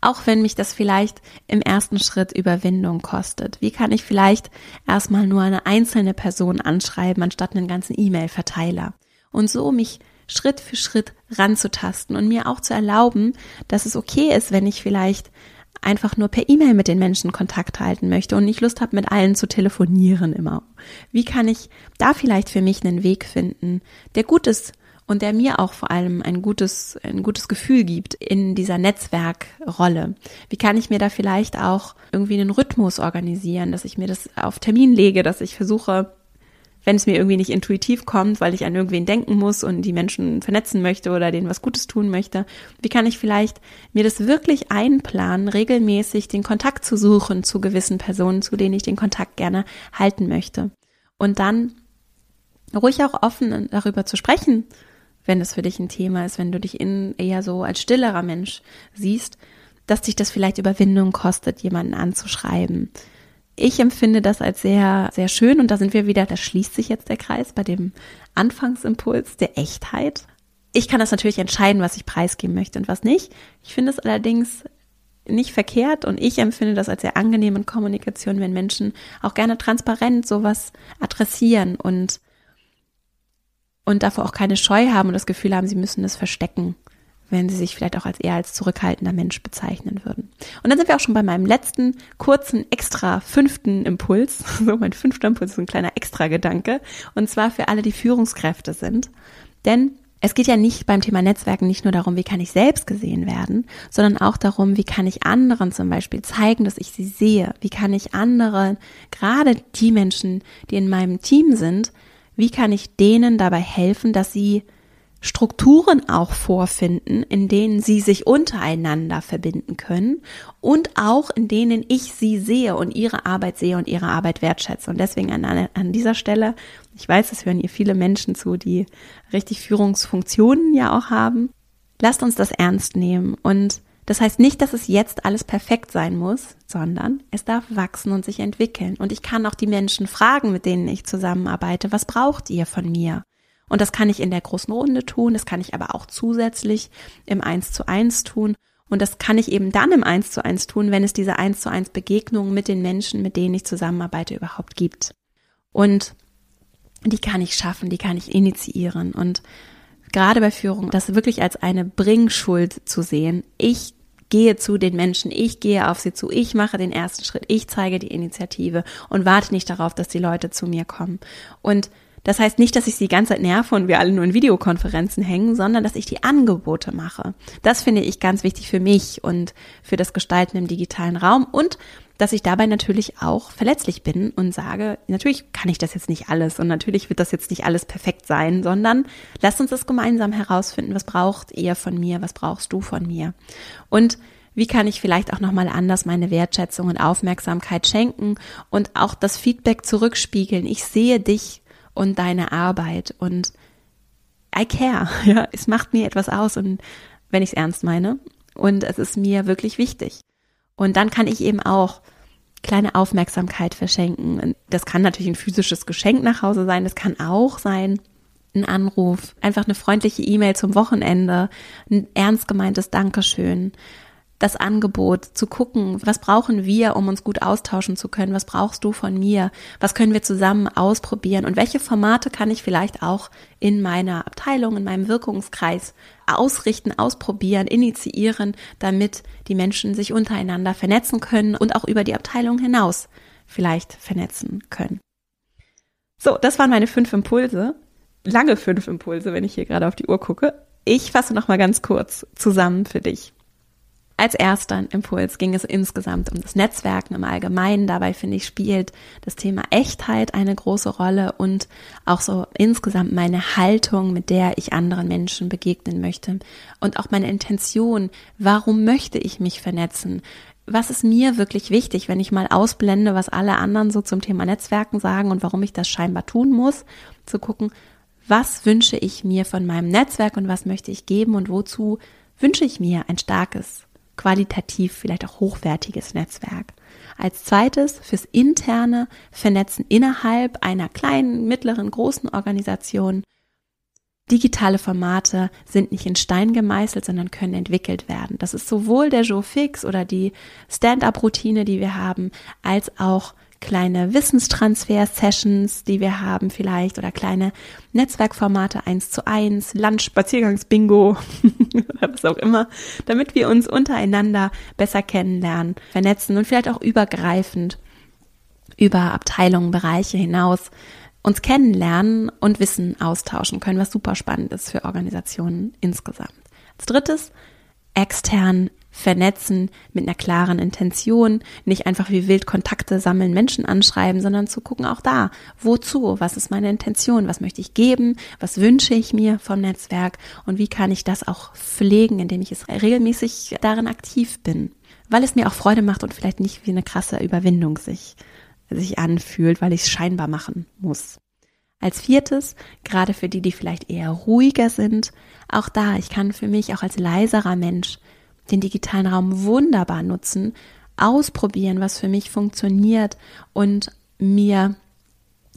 A: auch wenn mich das vielleicht im ersten Schritt Überwindung kostet? Wie kann ich vielleicht erstmal nur eine einzelne Person anschreiben, anstatt einen ganzen E-Mail-Verteiler? Und so mich Schritt für Schritt ranzutasten und mir auch zu erlauben, dass es okay ist, wenn ich vielleicht einfach nur per E-Mail mit den Menschen Kontakt halten möchte und nicht Lust habe, mit allen zu telefonieren immer. Wie kann ich da vielleicht für mich einen Weg finden, der gut ist und der mir auch vor allem ein gutes, ein gutes Gefühl gibt in dieser Netzwerkrolle. Wie kann ich mir da vielleicht auch irgendwie einen Rhythmus organisieren, dass ich mir das auf Termin lege, dass ich versuche, wenn es mir irgendwie nicht intuitiv kommt, weil ich an irgendwen denken muss und die Menschen vernetzen möchte oder denen was Gutes tun möchte, wie kann ich vielleicht mir das wirklich einplanen, regelmäßig den Kontakt zu suchen zu gewissen Personen, zu denen ich den Kontakt gerne halten möchte. Und dann ruhig auch offen darüber zu sprechen, wenn es für dich ein Thema ist, wenn du dich in eher so als stillerer Mensch siehst, dass dich das vielleicht Überwindung kostet, jemanden anzuschreiben. Ich empfinde das als sehr, sehr schön und da sind wir wieder, da schließt sich jetzt der Kreis bei dem Anfangsimpuls der Echtheit. Ich kann das natürlich entscheiden, was ich preisgeben möchte und was nicht. Ich finde es allerdings nicht verkehrt und ich empfinde das als sehr angenehme Kommunikation, wenn Menschen auch gerne transparent sowas adressieren und und davor auch keine Scheu haben und das Gefühl haben, sie müssen es verstecken, wenn sie sich vielleicht auch als eher als zurückhaltender Mensch bezeichnen würden. Und dann sind wir auch schon bei meinem letzten kurzen extra fünften Impuls. So mein fünfter Impuls ist ein kleiner extra Gedanke und zwar für alle, die Führungskräfte sind, denn es geht ja nicht beim Thema Netzwerken nicht nur darum, wie kann ich selbst gesehen werden, sondern auch darum, wie kann ich anderen zum Beispiel zeigen, dass ich sie sehe. Wie kann ich anderen, gerade die Menschen, die in meinem Team sind, wie kann ich denen dabei helfen, dass sie Strukturen auch vorfinden, in denen sie sich untereinander verbinden können und auch in denen ich sie sehe und ihre Arbeit sehe und ihre Arbeit wertschätze. Und deswegen an, an dieser Stelle, ich weiß, es hören hier viele Menschen zu, die richtig Führungsfunktionen ja auch haben. Lasst uns das ernst nehmen und das heißt nicht, dass es jetzt alles perfekt sein muss, sondern es darf wachsen und sich entwickeln. Und ich kann auch die Menschen fragen, mit denen ich zusammenarbeite, was braucht ihr von mir? Und das kann ich in der großen Runde tun, das kann ich aber auch zusätzlich im Eins zu eins tun. Und das kann ich eben dann im Eins zu eins tun, wenn es diese Eins zu eins Begegnungen mit den Menschen, mit denen ich zusammenarbeite, überhaupt gibt. Und die kann ich schaffen, die kann ich initiieren. Und gerade bei Führung, das wirklich als eine Bringschuld zu sehen. Ich gehe zu den Menschen, ich gehe auf sie zu, ich mache den ersten Schritt, ich zeige die Initiative und warte nicht darauf, dass die Leute zu mir kommen. Und das heißt nicht, dass ich sie die ganze Zeit nerve und wir alle nur in Videokonferenzen hängen, sondern dass ich die Angebote mache. Das finde ich ganz wichtig für mich und für das Gestalten im digitalen Raum und dass ich dabei natürlich auch verletzlich bin und sage, natürlich kann ich das jetzt nicht alles und natürlich wird das jetzt nicht alles perfekt sein, sondern lasst uns das gemeinsam herausfinden, was braucht ihr von mir, was brauchst du von mir? Und wie kann ich vielleicht auch nochmal anders meine Wertschätzung und Aufmerksamkeit schenken und auch das Feedback zurückspiegeln. Ich sehe dich und deine Arbeit und I care, ja, es macht mir etwas aus und wenn ich es ernst meine und es ist mir wirklich wichtig. Und dann kann ich eben auch kleine Aufmerksamkeit verschenken. Das kann natürlich ein physisches Geschenk nach Hause sein, das kann auch sein ein Anruf, einfach eine freundliche E-Mail zum Wochenende, ein ernst gemeintes Dankeschön, das Angebot zu gucken, was brauchen wir, um uns gut austauschen zu können, was brauchst du von mir, was können wir zusammen ausprobieren und welche Formate kann ich vielleicht auch in meiner Abteilung, in meinem Wirkungskreis ausrichten, ausprobieren, initiieren, damit die Menschen sich untereinander vernetzen können und auch über die Abteilung hinaus vielleicht vernetzen können. So, das waren meine fünf Impulse. Lange fünf Impulse, wenn ich hier gerade auf die Uhr gucke. Ich fasse noch mal ganz kurz zusammen für dich. Als erster Impuls ging es insgesamt um das Netzwerken im Allgemeinen. Dabei finde ich, spielt das Thema Echtheit eine große Rolle und auch so insgesamt meine Haltung, mit der ich anderen Menschen begegnen möchte und auch meine Intention. Warum möchte ich mich vernetzen? Was ist mir wirklich wichtig, wenn ich mal ausblende, was alle anderen so zum Thema Netzwerken sagen und warum ich das scheinbar tun muss, zu gucken, was wünsche ich mir von meinem Netzwerk und was möchte ich geben und wozu wünsche ich mir ein starkes qualitativ vielleicht auch hochwertiges Netzwerk. Als zweites fürs interne Vernetzen innerhalb einer kleinen, mittleren, großen Organisation. Digitale Formate sind nicht in Stein gemeißelt, sondern können entwickelt werden. Das ist sowohl der Joe Fix oder die Stand-up-Routine, die wir haben, als auch kleine Wissenstransfer-Sessions, die wir haben vielleicht oder kleine Netzwerkformate eins zu eins, Lunch, Spaziergangs-Bingo oder was auch immer, damit wir uns untereinander besser kennenlernen, vernetzen und vielleicht auch übergreifend über Abteilungen, Bereiche hinaus uns kennenlernen und Wissen austauschen können, was super spannend ist für Organisationen insgesamt. Als drittes, extern vernetzen mit einer klaren Intention, nicht einfach wie wild Kontakte sammeln, Menschen anschreiben, sondern zu gucken auch da, wozu, was ist meine Intention, was möchte ich geben, was wünsche ich mir vom Netzwerk und wie kann ich das auch pflegen, indem ich es regelmäßig darin aktiv bin, weil es mir auch Freude macht und vielleicht nicht wie eine krasse Überwindung sich, sich anfühlt, weil ich es scheinbar machen muss. Als viertes, gerade für die, die vielleicht eher ruhiger sind, auch da, ich kann für mich auch als leiserer Mensch den digitalen Raum wunderbar nutzen, ausprobieren, was für mich funktioniert und mir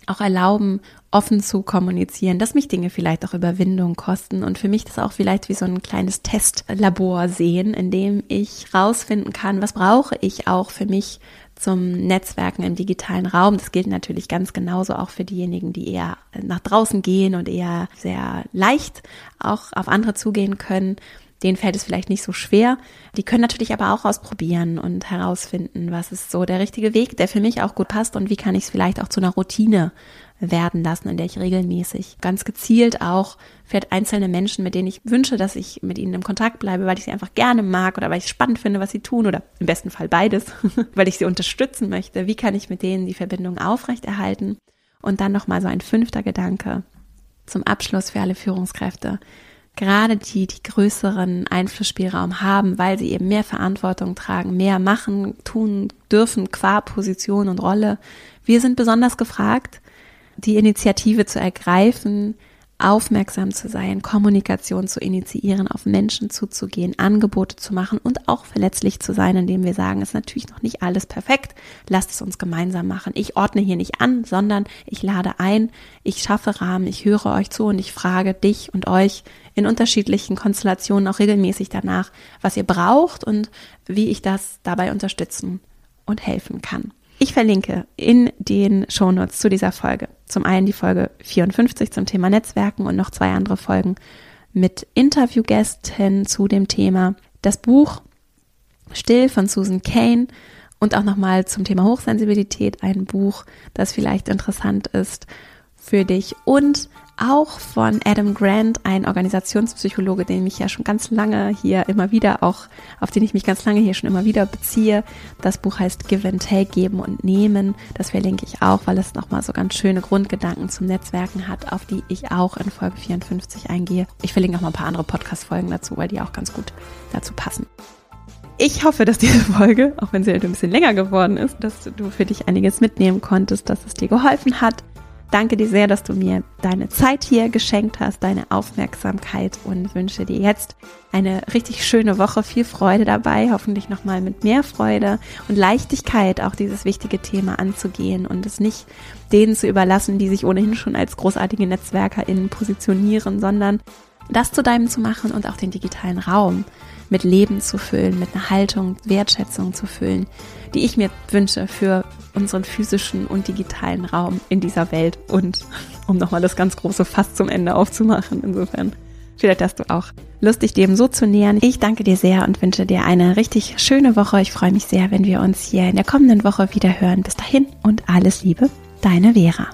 A: auch erlauben, offen zu kommunizieren, dass mich Dinge vielleicht auch Überwindung kosten und für mich das auch vielleicht wie so ein kleines Testlabor sehen, in dem ich rausfinden kann, was brauche ich auch für mich zum Netzwerken im digitalen Raum. Das gilt natürlich ganz genauso auch für diejenigen, die eher nach draußen gehen und eher sehr leicht auch auf andere zugehen können denen fällt es vielleicht nicht so schwer. Die können natürlich aber auch ausprobieren und herausfinden, was ist so der richtige Weg, der für mich auch gut passt und wie kann ich es vielleicht auch zu einer Routine werden lassen, in der ich regelmäßig ganz gezielt auch für einzelne Menschen, mit denen ich wünsche, dass ich mit ihnen im Kontakt bleibe, weil ich sie einfach gerne mag oder weil ich spannend finde, was sie tun oder im besten Fall beides, weil ich sie unterstützen möchte. Wie kann ich mit denen die Verbindung aufrechterhalten? Und dann nochmal so ein fünfter Gedanke zum Abschluss für alle Führungskräfte gerade die, die größeren Einflussspielraum haben, weil sie eben mehr Verantwortung tragen, mehr machen, tun dürfen qua Position und Rolle. Wir sind besonders gefragt, die Initiative zu ergreifen, aufmerksam zu sein, Kommunikation zu initiieren, auf Menschen zuzugehen, Angebote zu machen und auch verletzlich zu sein, indem wir sagen, es ist natürlich noch nicht alles perfekt, lasst es uns gemeinsam machen. Ich ordne hier nicht an, sondern ich lade ein, ich schaffe Rahmen, ich höre euch zu und ich frage dich und euch in unterschiedlichen Konstellationen auch regelmäßig danach, was ihr braucht und wie ich das dabei unterstützen und helfen kann. Ich verlinke in den Shownotes zu dieser Folge zum einen die Folge 54 zum Thema Netzwerken und noch zwei andere Folgen mit Interviewgästen zu dem Thema. Das Buch Still von Susan Kane und auch nochmal zum Thema Hochsensibilität ein Buch, das vielleicht interessant ist für dich und auch von Adam Grant, ein Organisationspsychologe, den ich ja schon ganz lange hier immer wieder auch, auf den ich mich ganz lange hier schon immer wieder beziehe. Das Buch heißt Give and Take, Geben und Nehmen. Das verlinke ich auch, weil es nochmal so ganz schöne Grundgedanken zum Netzwerken hat, auf die ich auch in Folge 54 eingehe. Ich verlinke noch mal ein paar andere Podcast-Folgen dazu, weil die auch ganz gut dazu passen. Ich hoffe, dass diese Folge, auch wenn sie halt ein bisschen länger geworden ist, dass du für dich einiges mitnehmen konntest, dass es dir geholfen hat danke dir sehr, dass du mir deine Zeit hier geschenkt hast, deine Aufmerksamkeit und wünsche dir jetzt eine richtig schöne Woche, viel Freude dabei, hoffentlich nochmal mit mehr Freude und Leichtigkeit auch dieses wichtige Thema anzugehen und es nicht denen zu überlassen, die sich ohnehin schon als großartige NetzwerkerInnen positionieren, sondern das zu deinem zu machen und auch den digitalen Raum mit Leben zu füllen, mit einer Haltung, Wertschätzung zu füllen, die ich mir wünsche für unseren physischen und digitalen Raum in dieser Welt und um nochmal das ganz große Fass zum Ende aufzumachen. Insofern vielleicht hast du auch Lust, dich dem so zu nähern. Ich danke dir sehr und wünsche dir eine richtig schöne Woche. Ich freue mich sehr, wenn wir uns hier in der kommenden Woche wieder hören. Bis dahin und alles Liebe, deine Vera.